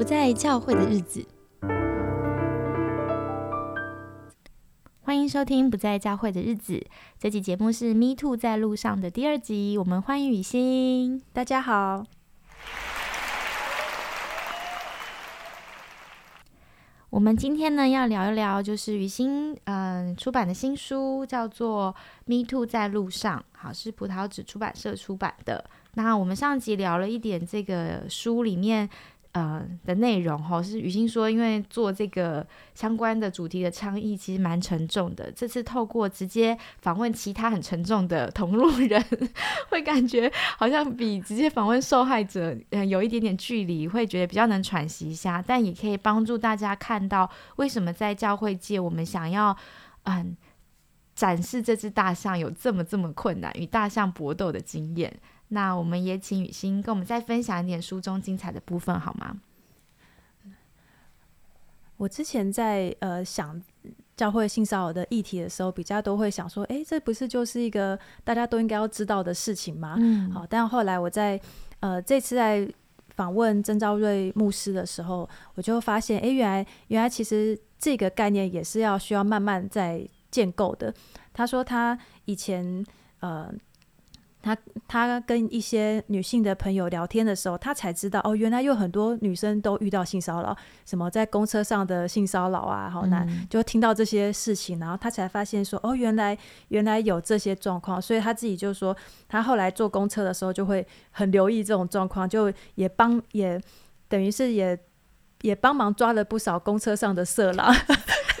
不在教会的日子。欢迎收听《不在教会的日子》这期节目是《Me Too 在路上》的第二集，我们欢迎雨欣。大家好，我们今天呢要聊一聊，就是雨欣嗯出版的新书，叫做《Me Too 在路上》，好是葡萄纸出版社出版的。那我们上集聊了一点这个书里面。呃的内容哈，是雨欣说，因为做这个相关的主题的倡议，其实蛮沉重的。这次透过直接访问其他很沉重的同路人，会感觉好像比直接访问受害者，呃，有一点点距离，会觉得比较能喘息一下。但也可以帮助大家看到，为什么在教会界，我们想要嗯展示这只大象有这么这么困难，与大象搏斗的经验。那我们也请雨欣跟我们再分享一点书中精彩的部分好吗？我之前在呃想教会性骚扰的议题的时候，比较都会想说，哎，这不是就是一个大家都应该要知道的事情吗？嗯，好，但后来我在呃这次在访问曾昭瑞牧师的时候，我就发现，哎，原来原来其实这个概念也是要需要慢慢在建构的。他说他以前呃。他他跟一些女性的朋友聊天的时候，他才知道哦，原来有很多女生都遇到性骚扰，什么在公车上的性骚扰啊，好难，就听到这些事情，然后他才发现说哦，原来原来有这些状况，所以他自己就说，他后来坐公车的时候就会很留意这种状况，就也帮也等于是也也帮忙抓了不少公车上的色狼。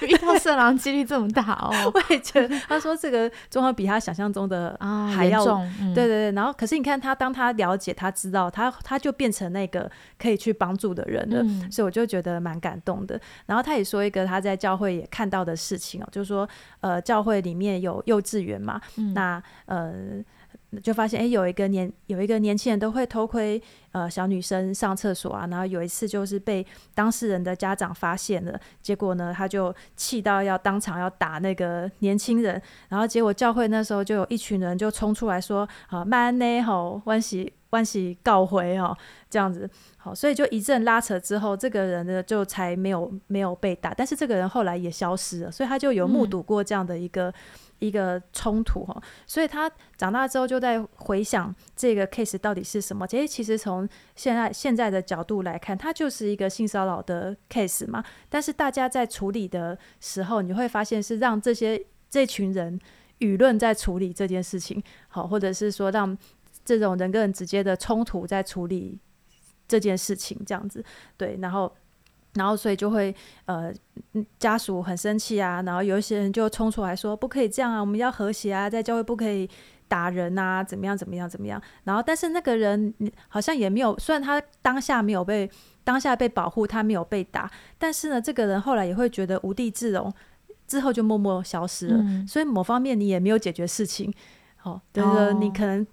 遇到色狼几率这么大哦，我也觉得。他说这个状况比他想象中的啊还要重，对对对。然后可是你看他，当他了解，他知道，他他就变成那个可以去帮助的人了。所以我就觉得蛮感动的。然后他也说一个他在教会也看到的事情哦，就是说呃教会里面有幼稚园嘛，那呃。就发现，哎，有一个年有一个年轻人都会偷窥呃小女生上厕所啊，然后有一次就是被当事人的家长发现了，结果呢，他就气到要当场要打那个年轻人，然后结果教会那时候就有一群人就冲出来说，啊，慢呢吼，万喜万喜告回哦，这样子，好，所以就一阵拉扯之后，这个人呢就才没有没有被打，但是这个人后来也消失了，所以他就有目睹过这样的一个。一个冲突哈，所以他长大之后就在回想这个 case 到底是什么。其实，其实从现在现在的角度来看，它就是一个性骚扰的 case 嘛。但是大家在处理的时候，你会发现是让这些这群人舆论在处理这件事情，好，或者是说让这种人跟人直接的冲突在处理这件事情，这样子对，然后。然后，所以就会呃，家属很生气啊。然后有一些人就冲出来说：“不可以这样啊，我们要和谐啊，在教会不可以打人啊，怎么样怎么样怎么样。”然后，但是那个人好像也没有，虽然他当下没有被当下被保护，他没有被打，但是呢，这个人后来也会觉得无地自容，之后就默默消失了。所以某方面你也没有解决事情，好，就是你可能。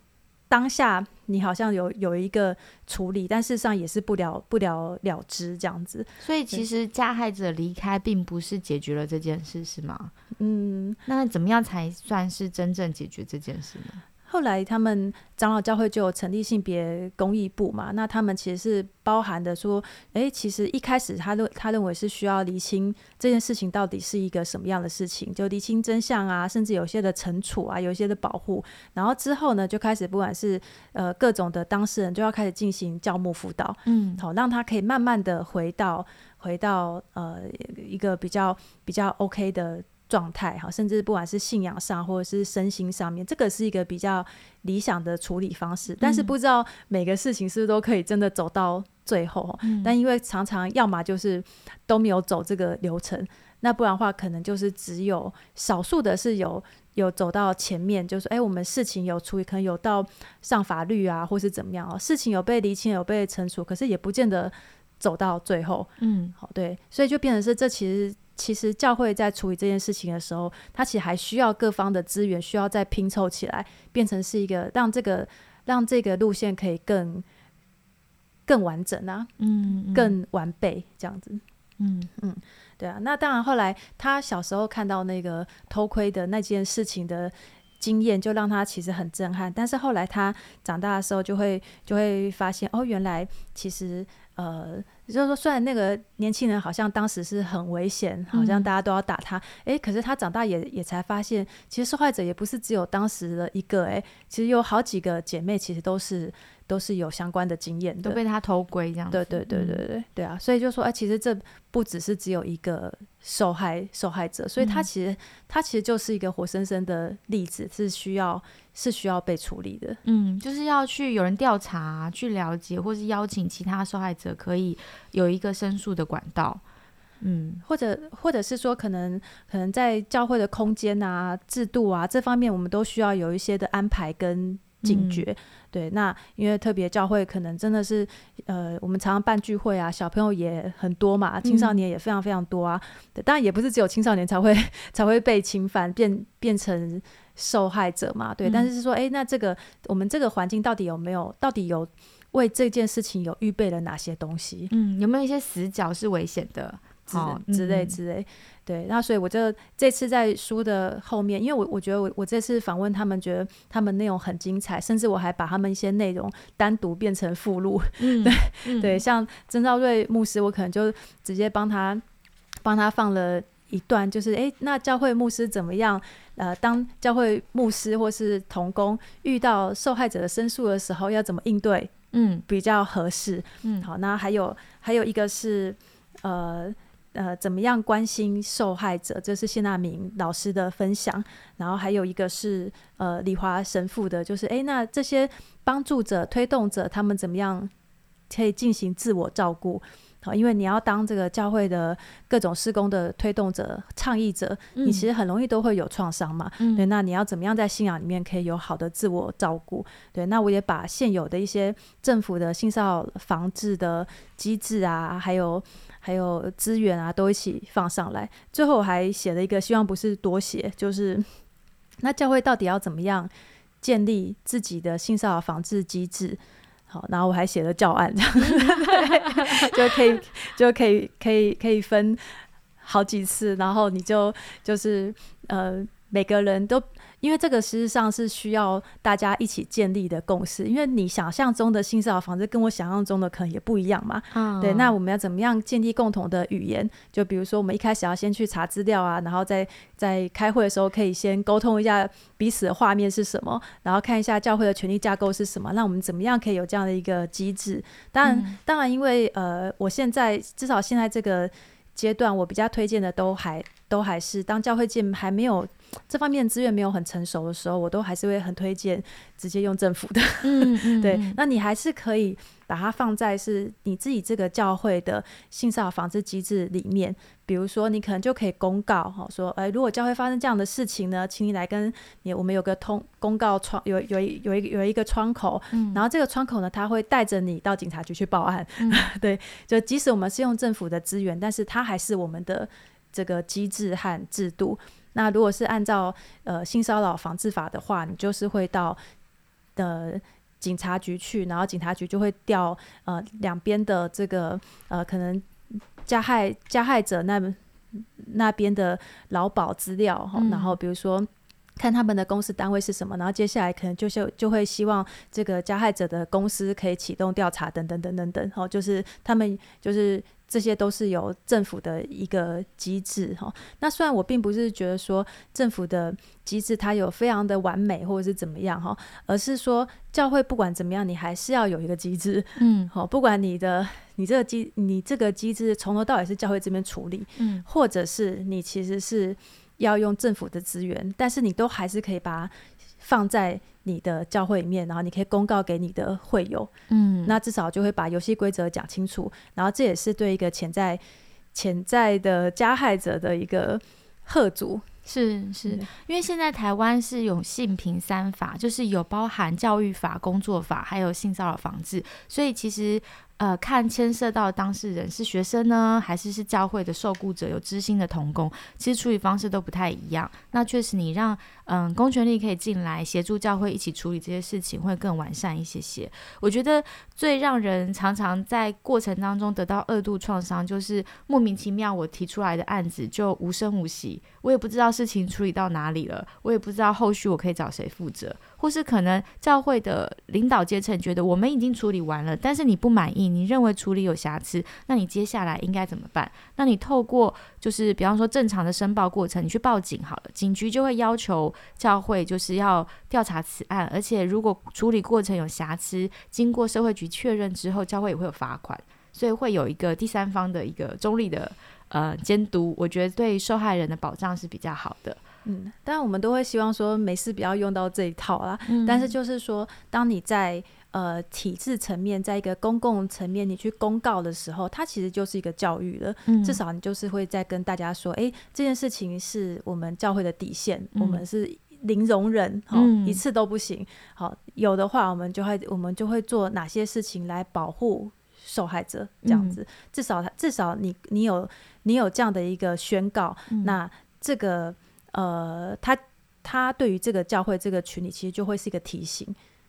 当下你好像有有一个处理，但事实上也是不了不了了之这样子。所以其实加害者离开并不是解决了这件事，是吗？嗯，那怎么样才算是真正解决这件事呢？后来他们长老教会就有成立性别公益部嘛，那他们其实是包含的说，哎，其实一开始他认他认为是需要厘清这件事情到底是一个什么样的事情，就厘清真相啊，甚至有些的惩处啊，有一些的保护，然后之后呢，就开始不管是呃各种的当事人就要开始进行教牧辅导，嗯，好，让他可以慢慢的回到回到呃一个比较比较 OK 的。状态哈，甚至不管是信仰上或者是身心上面，这个是一个比较理想的处理方式。但是不知道每个事情是不是都可以真的走到最后。但因为常常要么就是都没有走这个流程，那不然的话，可能就是只有少数的是有有走到前面，就是哎，我们事情有处理，可能有到上法律啊，或是怎么样哦，事情有被厘清，有被惩处，可是也不见得走到最后。嗯，好，对，所以就变成是这其实。其实教会在处理这件事情的时候，它其实还需要各方的资源，需要再拼凑起来，变成是一个让这个让这个路线可以更更完整啊，嗯，更完备这样子，嗯嗯，对啊。那当然，后来他小时候看到那个偷窥的那件事情的经验，就让他其实很震撼。但是后来他长大的时候，就会就会发现，哦，原来其实呃。就是说，虽然那个年轻人好像当时是很危险，好像大家都要打他，哎，可是他长大也也才发现，其实受害者也不是只有当时的一个，诶，其实有好几个姐妹，其实都是。都是有相关的经验，都被他偷窥这样。对对对对对对啊！所以就说，哎，其实这不只是只有一个受害受害者，所以他其实他其实就是一个活生生的例子，是需要是需要被处理的。嗯，就是要去有人调查、去了解，或是邀请其他受害者，可以有一个申诉的管道。嗯，或者或者是说，可能可能在教会的空间啊、制度啊这方面，我们都需要有一些的安排跟。警觉，对，那因为特别教会可能真的是，呃，我们常常办聚会啊，小朋友也很多嘛，青少年也非常非常多啊。对当然也不是只有青少年才会 才会被侵犯，变变成受害者嘛，对。但是是说，哎，那这个我们这个环境到底有没有，到底有为这件事情有预备了哪些东西？嗯，有没有一些死角是危险的？好之类之类，对，那所以我就这次在书的后面，因为我我觉得我我这次访问他们，觉得他们内容很精彩，甚至我还把他们一些内容单独变成附录，对对，像曾兆瑞牧师，我可能就直接帮他帮他放了一段，就是哎，那教会牧师怎么样？呃，当教会牧师或是童工遇到受害者的申诉的时候，要怎么应对？嗯，比较合适。嗯，好，那还有还有一个是呃。呃，怎么样关心受害者？这是谢娜明老师的分享。然后还有一个是呃李华神父的，就是哎，那这些帮助者、推动者，他们怎么样可以进行自我照顾？好，因为你要当这个教会的各种施工的推动者、倡议者，你其实很容易都会有创伤嘛。对，那你要怎么样在信仰里面可以有好的自我照顾？对，那我也把现有的一些政府的性骚扰防治的机制啊，还有。还有资源啊，都一起放上来。最后还写了一个，希望不是多写，就是那教会到底要怎么样建立自己的性骚扰防治机制？好，然后我还写了教案，这样 就可以就可以可以可以分好几次，然后你就就是呃每个人都。因为这个实际上是需要大家一起建立的共识，因为你想象中的性骚扰防治跟我想象中的可能也不一样嘛。嗯，对，那我们要怎么样建立共同的语言？就比如说，我们一开始要先去查资料啊，然后在在开会的时候可以先沟通一下彼此的画面是什么，然后看一下教会的权力架构是什么。那我们怎么样可以有这样的一个机制？当然，当然，因为呃，我现在至少现在这个阶段，我比较推荐的都还都还是当教会建还没有。这方面资源没有很成熟的时候，我都还是会很推荐直接用政府的。嗯嗯，对，那你还是可以把它放在是你自己这个教会的性骚扰防治机制里面。比如说，你可能就可以公告哈，说，哎，如果教会发生这样的事情呢，请你来跟你，我们有个通公告窗，有有有一有一个窗口，然后这个窗口呢，他会带着你到警察局去报案。对，就即使我们是用政府的资源，但是它还是我们的这个机制和制度。那如果是按照呃性骚扰防治法的话，你就是会到呃警察局去，然后警察局就会调呃两边的这个呃可能加害加害者那那边的劳保资料哈，然后比如说看他们的公司单位是什么，然后接下来可能就是就会希望这个加害者的公司可以启动调查等等等等等，哦，就是他们就是。这些都是由政府的一个机制哈。那虽然我并不是觉得说政府的机制它有非常的完美或者是怎么样哈，而是说教会不管怎么样，你还是要有一个机制，嗯，好，不管你的你这个机你这个机制从头到尾是教会这边处理，嗯，或者是你其实是要用政府的资源，但是你都还是可以把它。放在你的教会里面，然后你可以公告给你的会友，嗯，那至少就会把游戏规则讲清楚，然后这也是对一个潜在潜在的加害者的一个贺阻。是是，因为现在台湾是有性平三法，就是有包含教育法、工作法，还有性骚扰防治，所以其实。呃，看牵涉到当事人是学生呢，还是是教会的受雇者，有知心的童工，其实处理方式都不太一样。那确实，你让嗯公权力可以进来协助教会一起处理这些事情，会更完善一些些。我觉得最让人常常在过程当中得到二度创伤，就是莫名其妙我提出来的案子就无声无息，我也不知道事情处理到哪里了，我也不知道后续我可以找谁负责，或是可能教会的领导阶层觉得我们已经处理完了，但是你不满意。议，你认为处理有瑕疵，那你接下来应该怎么办？那你透过就是比方说正常的申报过程，你去报警好了，警局就会要求教会就是要调查此案，而且如果处理过程有瑕疵，经过社会局确认之后，教会也会有罚款，所以会有一个第三方的一个中立的呃监督，我觉得对受害人的保障是比较好的。嗯，当然我们都会希望说没事不要用到这一套啦。但是就是说，当你在呃体制层面，在一个公共层面，你去公告的时候，它其实就是一个教育了。至少你就是会在跟大家说，哎，这件事情是我们教会的底线，我们是零容忍，好一次都不行。好，有的话我们就会我们就会做哪些事情来保护受害者，这样子。至少至少你你有你有这样的一个宣告，那这个。呃，他他对于这个教会这个群体，其实就会是一个提醒，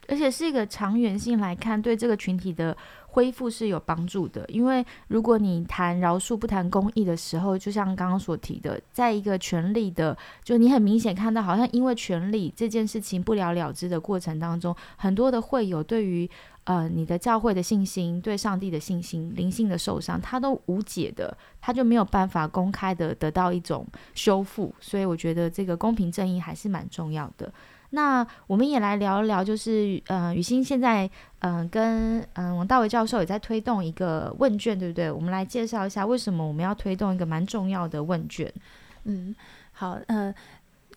而且是一个长远性来看，对这个群体的恢复是有帮助的。因为如果你谈饶恕不谈公义的时候，就像刚刚所提的，在一个权力的，就你很明显看到，好像因为权力这件事情不了了之的过程当中，很多的会有对于。呃，你的教会的信心，对上帝的信心，灵性的受伤，他都无解的，他就没有办法公开的得到一种修复。所以我觉得这个公平正义还是蛮重要的。那我们也来聊一聊，就是呃，雨欣现在嗯跟嗯王大伟教授也在推动一个问卷，对不对？我们来介绍一下为什么我们要推动一个蛮重要的问卷。嗯，好，呃。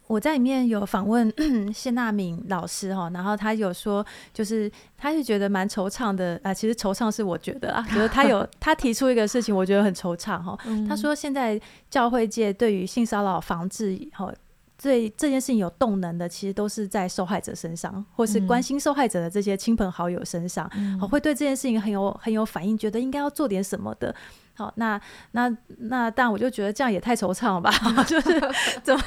我在里面有访问 谢娜敏老师哈，然后他有说，就是他是觉得蛮惆怅的啊。其实惆怅是我觉得啊，就是他有 他提出一个事情，我觉得很惆怅哈。他说现在教会界对于性骚扰防治哈，对这件事情有动能的，其实都是在受害者身上，或是关心受害者的这些亲朋好友身上，会对这件事情很有很有反应，觉得应该要做点什么的。好，那那那，但我就觉得这样也太惆怅了吧？就是 怎么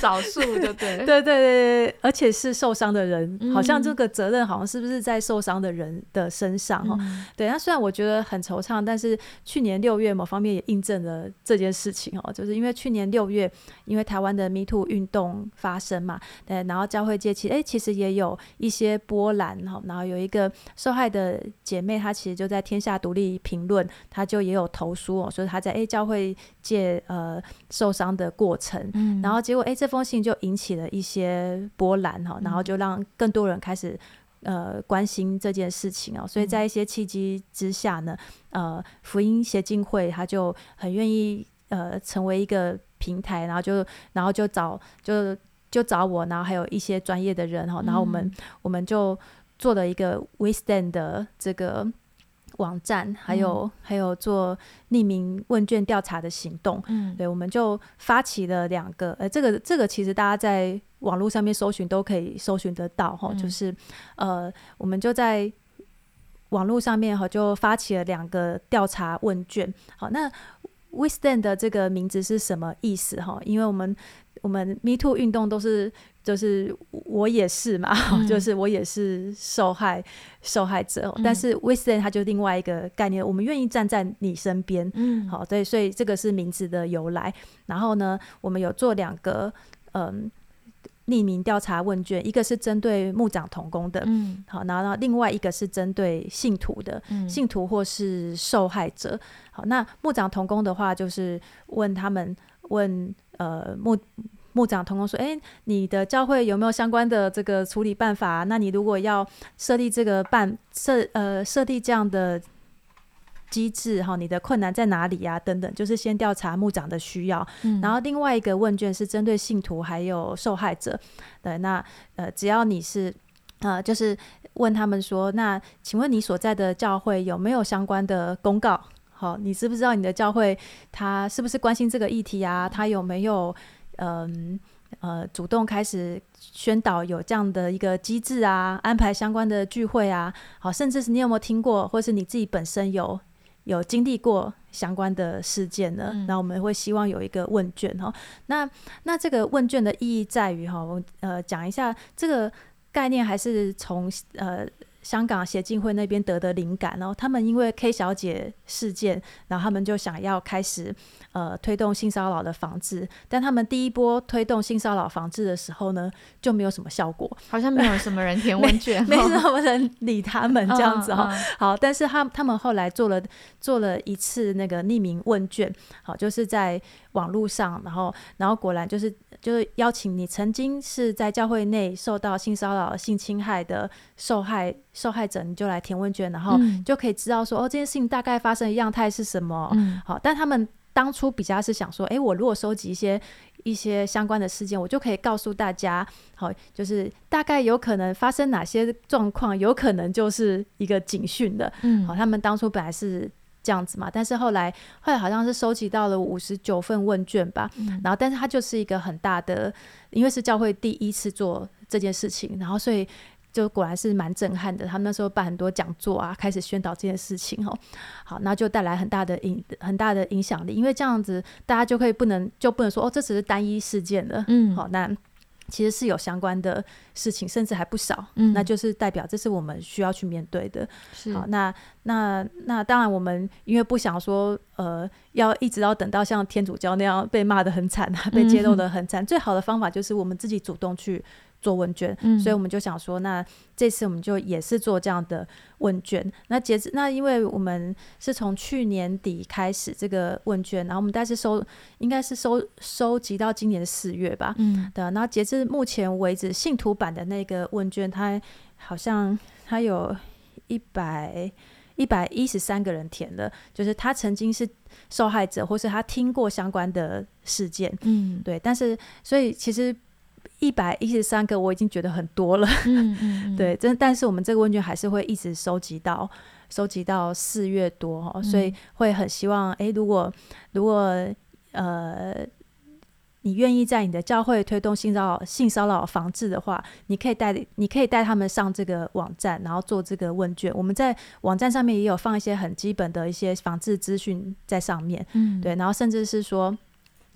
少数就对，对对对对，而且是受伤的人，好像这个责任好像是不是在受伤的人的身上？哈，对。那虽然我觉得很惆怅，但是去年六月某方面也印证了这件事情哦，就是因为去年六月，因为台湾的 Me Too 运动发生嘛，对，然后教会界其实哎，其实也有一些波澜哈，然后有一个受害的姐妹，她其实就在天下独立评论，她就也有。投书哦，所以他在 A 教会界呃受伤的过程，嗯。然后结果哎这封信就引起了一些波澜哈，然后就让更多人开始呃关心这件事情哦，所以在一些契机之下呢，呃福音协进会他就很愿意呃成为一个平台，然后就然后就找就就找我，然后还有一些专业的人哈，然后我们我们就做了一个 We Stand 的这个。网站还有还有做匿名问卷调查的行动，嗯，对，我们就发起了两个，呃，这个这个其实大家在网络上面搜寻都可以搜寻得到哈，就是呃，我们就在网络上面哈就发起了两个调查问卷。好，那 We Stand 的这个名字是什么意思哈？因为我们我们 Me Too 运动都是。就是我也是嘛，就是我也是受害受害者，但是 w i s t e n 它就另外一个概念，我们愿意站在你身边，嗯，好，对，所以这个是名字的由来。然后呢，我们有做两个嗯匿名调查问卷，一个是针对牧长同工的，嗯，好，然后另外一个是针对信徒的，信徒或是受害者。好，那牧长同工的话，就是问他们问呃牧。牧长同工说：“哎，你的教会有没有相关的这个处理办法？那你如果要设立这个办设呃设立这样的机制哈，你的困难在哪里呀？等等，就是先调查牧长的需要。嗯然后另外一个问卷是针对信徒还有受害者。对，那呃，只要你是呃，就是问他们说，那请问你所在的教会有没有相关的公告？好，你知不知道你的教会他是不是关心这个议题啊？他有没有？”嗯呃，主动开始宣导有这样的一个机制啊，安排相关的聚会啊，好，甚至是你有没有听过，或是你自己本身有有经历过相关的事件呢？那我们会希望有一个问卷哈。那那这个问卷的意义在于哈，我呃讲一下这个概念，还是从呃香港协进会那边得的灵感然后，他们因为 K 小姐事件，然后他们就想要开始呃推动性骚扰的防治，但他们第一波推动性骚扰防治的时候呢，就没有什么效果，好像没有什么人填 问卷，没什么人理他们这样子哈。好，但是他他们后来做了做了一次那个匿名问卷，好，就是在网络上，然后然后果然就是就是邀请你曾经是在教会内受到性骚扰、性侵害的受害。受害者，你就来填问卷，然后就可以知道说，哦，这件事情大概发生的样态是什么。好，但他们当初比较是想说，哎，我如果收集一些一些相关的事件，我就可以告诉大家，好，就是大概有可能发生哪些状况，有可能就是一个警讯的。嗯，好，他们当初本来是这样子嘛，但是后来后来好像是收集到了五十九份问卷吧，然后，但是它就是一个很大的，因为是教会第一次做这件事情，然后所以。就果然是蛮震撼的，他们那时候办很多讲座啊，开始宣导这件事情哦。好，那就带来很大的影很大的影响力，因为这样子大家就可以不能就不能说哦，这只是单一事件了。嗯，好，那其实是有相关的事情，甚至还不少。嗯，那就是代表这是我们需要去面对的。是，好，那那那当然我们因为不想说呃，要一直要等到像天主教那样被骂的很惨啊，被揭露的很惨，最好的方法就是我们自己主动去。做问卷，所以我们就想说，那这次我们就也是做这样的问卷。那截止那，因为我们是从去年底开始这个问卷，然后我们但是收，应该是收收集到今年四月吧。嗯，对。然后截至目前为止，信徒版的那个问卷，它好像它有一百一百一十三个人填的，就是他曾经是受害者，或是他听过相关的事件。嗯，对。但是，所以其实。一百一十三个，我已经觉得很多了。嗯嗯，对，真但是我们这个问卷还是会一直收集到，收集到四月多哈，所以会很希望，哎，如果如果呃，你愿意在你的教会推动性骚扰性骚扰防治的话，你可以带你可以带他们上这个网站，然后做这个问卷。我们在网站上面也有放一些很基本的一些防治资讯在上面。嗯，对，然后甚至是说。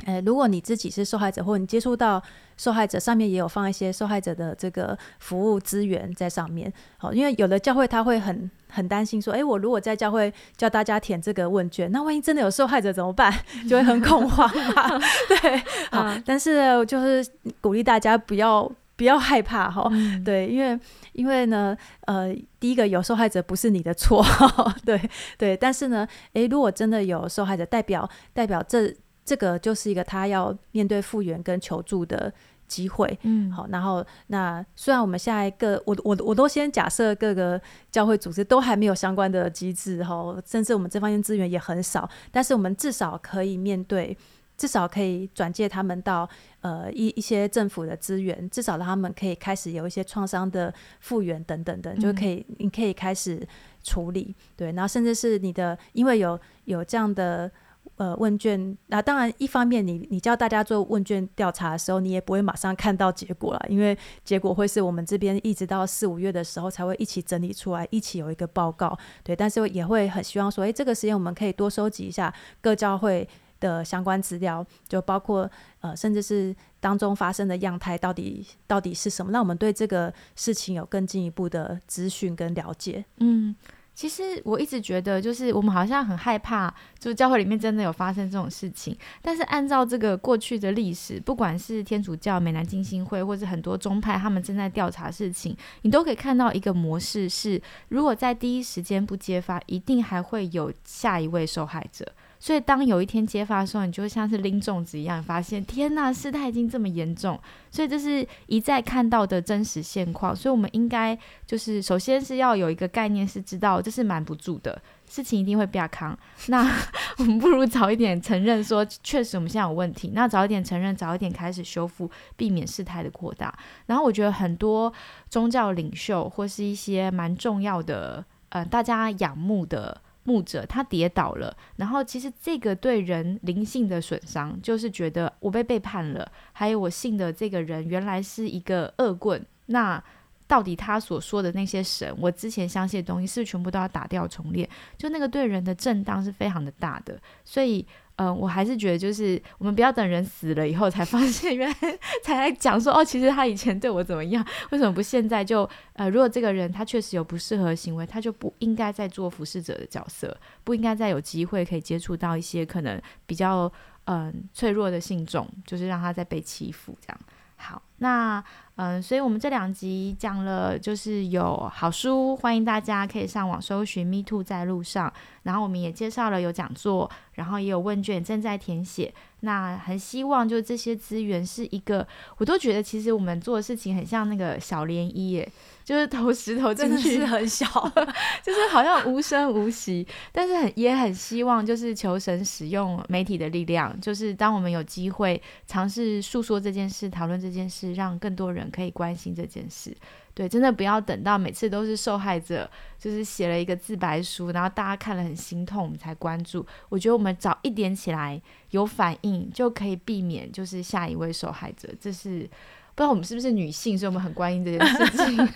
呃，如果你自己是受害者，或者你接触到受害者，上面也有放一些受害者的这个服务资源在上面。好，因为有的教会他会很很担心说，哎，我如果在教会叫大家填这个问卷，那万一真的有受害者怎么办？就会很恐慌嘛。对，好，但是就是鼓励大家不要不要害怕哈。对，因为因为呢，呃，第一个有受害者不是你的错，对对。但是呢，哎，如果真的有受害者，代表代表这。这个就是一个他要面对复原跟求助的机会，嗯，好，然后那虽然我们现在各我我我都先假设各个教会组织都还没有相关的机制哈，甚至我们这方面资源也很少，但是我们至少可以面对，至少可以转介他们到呃一一些政府的资源，至少让他们可以开始有一些创伤的复原等等的，就可以你可以开始处理，对，然后甚至是你的因为有有这样的。呃，问卷那当然，一方面你你叫大家做问卷调查的时候，你也不会马上看到结果了，因为结果会是我们这边一直到四五月的时候才会一起整理出来，一起有一个报告。对，但是也会很希望说，哎，这个时间我们可以多收集一下各教会的相关资料，就包括呃，甚至是当中发生的样态到底到底是什么，让我们对这个事情有更进一步的资讯跟了解。嗯。其实我一直觉得，就是我们好像很害怕，就是教会里面真的有发生这种事情。但是按照这个过去的历史，不管是天主教美南金星会，或是很多宗派，他们正在调查事情，你都可以看到一个模式：是如果在第一时间不揭发，一定还会有下一位受害者。所以，当有一天揭发的时候，你就会像是拎粽子一样，发现天呐，事态已经这么严重。所以，这是一再看到的真实现况。所以，我们应该就是首先是要有一个概念，是知道这是瞒不住的事情，一定会变康。那我们不如早一点承认，说确实我们现在有问题。那早一点承认，早一点开始修复，避免事态的扩大。然后，我觉得很多宗教领袖或是一些蛮重要的，呃，大家仰慕的。牧者他跌倒了，然后其实这个对人灵性的损伤，就是觉得我被背叛了，还有我信的这个人原来是一个恶棍，那到底他所说的那些神，我之前相信的东西，是全部都要打掉重练？就那个对人的震荡是非常的大的，所以嗯，我还是觉得就是我们不要等人死了以后才发现，原来才来讲说哦，其实他以前对我怎么样？为什么不现在就呃，如果这个人他确实有不适合的行为，他就不应该再做服侍者的角色，不应该再有机会可以接触到一些可能比较嗯脆弱的信众，就是让他再被欺负这样。好，那嗯，所以我们这两集讲了，就是有好书，欢迎大家可以上网搜寻 “Me Too 在路上”，然后我们也介绍了有讲座，然后也有问卷正在填写。那很希望就这些资源是一个，我都觉得其实我们做的事情很像那个小涟漪耶。就是投石头进去是很小，就是好像无声无息，但是很也很希望就是求神使用媒体的力量，就是当我们有机会尝试诉说这件事、讨论这件事，让更多人可以关心这件事。对，真的不要等到每次都是受害者，就是写了一个自白书，然后大家看了很心痛，我们才关注。我觉得我们早一点起来有反应，就可以避免就是下一位受害者。这是。不知道我们是不是女性，所以我们很关心这件事情。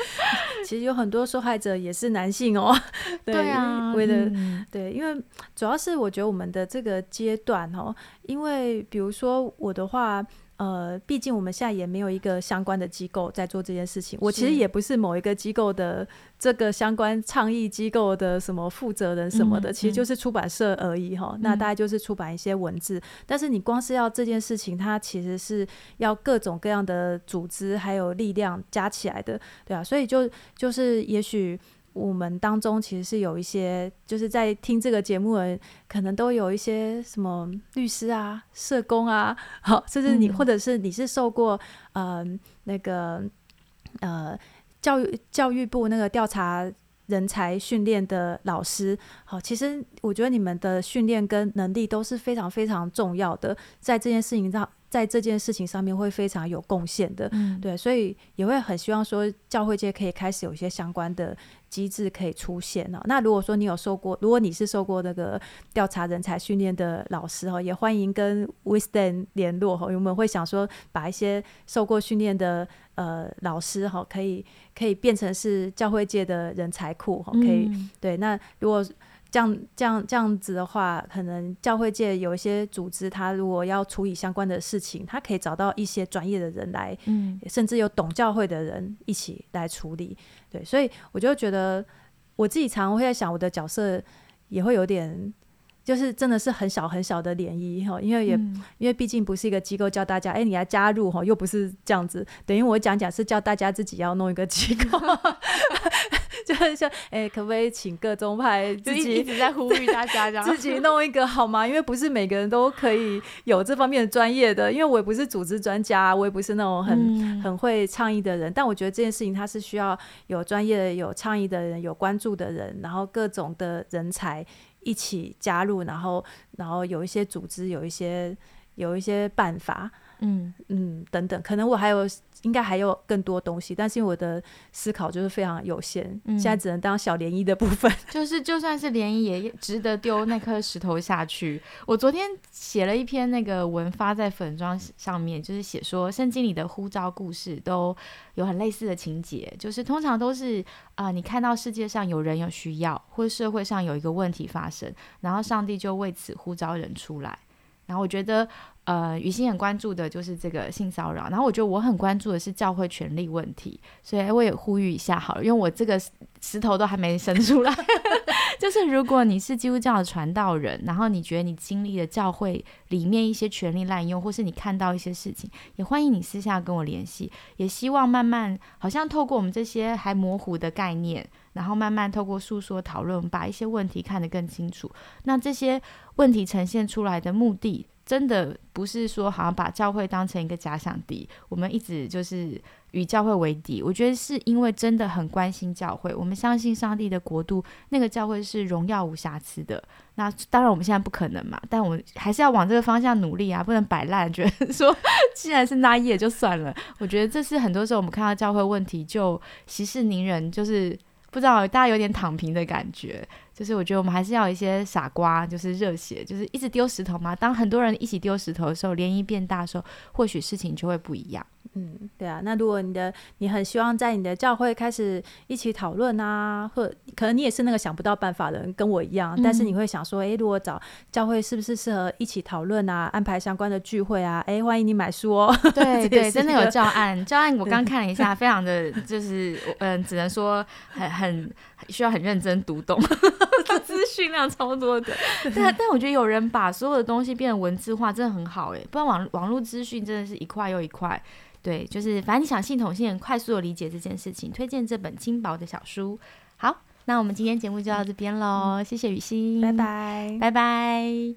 其实有很多受害者也是男性哦。对啊，为了对，因为主要是我觉得我们的这个阶段哦，因为比如说我的话。呃，毕竟我们现在也没有一个相关的机构在做这件事情。我其实也不是某一个机构的这个相关倡议机构的什么负责人什么的，其实就是出版社而已哈。那大概就是出版一些文字，但是你光是要这件事情，它其实是要各种各样的组织还有力量加起来的，对啊，所以就就是也许。我们当中其实是有一些，就是在听这个节目的，可能都有一些什么律师啊、社工啊，好，甚至你或者是你是受过呃那个呃教育教育部那个调查人才训练的老师，好，其实我觉得你们的训练跟能力都是非常非常重要的，在这件事情上。在这件事情上面会非常有贡献的，对，所以也会很希望说教会界可以开始有一些相关的机制可以出现哦。那如果说你有受过，如果你是受过那个调查人才训练的老师哈，也欢迎跟 Wisdom 联络哈。我们会想说把一些受过训练的呃老师哈，可以可以变成是教会界的人才库哈，可以对。那如果这样这样这样子的话，可能教会界有一些组织，他如果要处理相关的事情，他可以找到一些专业的人来，嗯，甚至有懂教会的人一起来处理。对，所以我就觉得我自己常常会在想，我的角色也会有点，就是真的是很小很小的涟漪哈，因为也因为毕竟不是一个机构叫大家，哎，你来加入哈，又不是这样子，等于我讲讲是叫大家自己要弄一个机构。就是像哎，可不可以请各宗派 自己一直在呼吁大家，自己弄一个好吗？因为不是每个人都可以有这方面的专业的。因为我也不是组织专家，我也不是那种很很会倡议的人。但我觉得这件事情它是需要有专业、有倡议的人、有关注的人，然后各种的人才一起加入，然后然后有一些组织，有一些有一些办法，嗯嗯等等。可能我还有。应该还有更多东西，但是因为我的思考就是非常有限，现在只能当小涟漪的部分。就是就算是涟漪，也值得丢那颗石头下去。我昨天写了一篇那个文发在粉妆上面，就是写说圣经里的呼召故事都有很类似的情节，就是通常都是啊，你看到世界上有人有需要，或者社会上有一个问题发生，然后上帝就为此呼召人出来。然后我觉得。呃，雨欣很关注的就是这个性骚扰，然后我觉得我很关注的是教会权力问题，所以我也呼吁一下好了，因为我这个石头都还没生出来，就是如果你是基督教的传道人，然后你觉得你经历了教会里面一些权力滥用，或是你看到一些事情，也欢迎你私下跟我联系，也希望慢慢好像透过我们这些还模糊的概念，然后慢慢透过诉说讨论，把一些问题看得更清楚。那这些问题呈现出来的目的。真的不是说好像把教会当成一个假想敌，我们一直就是与教会为敌。我觉得是因为真的很关心教会，我们相信上帝的国度，那个教会是荣耀无瑕疵的。那当然我们现在不可能嘛，但我们还是要往这个方向努力啊，不能摆烂，觉得说 既然是那一页就算了。我觉得这是很多时候我们看到教会问题就息事宁人，就是不知道大家有点躺平的感觉。就是我觉得我们还是要有一些傻瓜，就是热血，就是一直丢石头嘛。当很多人一起丢石头的时候，涟漪变大的时候，或许事情就会不一样。嗯，对啊。那如果你的你很希望在你的教会开始一起讨论啊，或可能你也是那个想不到办法的人，跟我一样，但是你会想说，哎，如果找教会是不是适合一起讨论啊，安排相关的聚会啊？哎，欢迎你买书哦。对对，真的有教案，教案我刚看了一下，非常的就是嗯，只能说很很需要很认真读懂，资讯量超多的。但但我觉得有人把所有的东西变成文字化，真的很好哎，不然网网络资讯真的是一块又一块。对，就是反正你想系统性、快速的理解这件事情，推荐这本轻薄的小书。好，那我们今天节目就到这边喽，谢谢雨欣，拜拜，拜拜。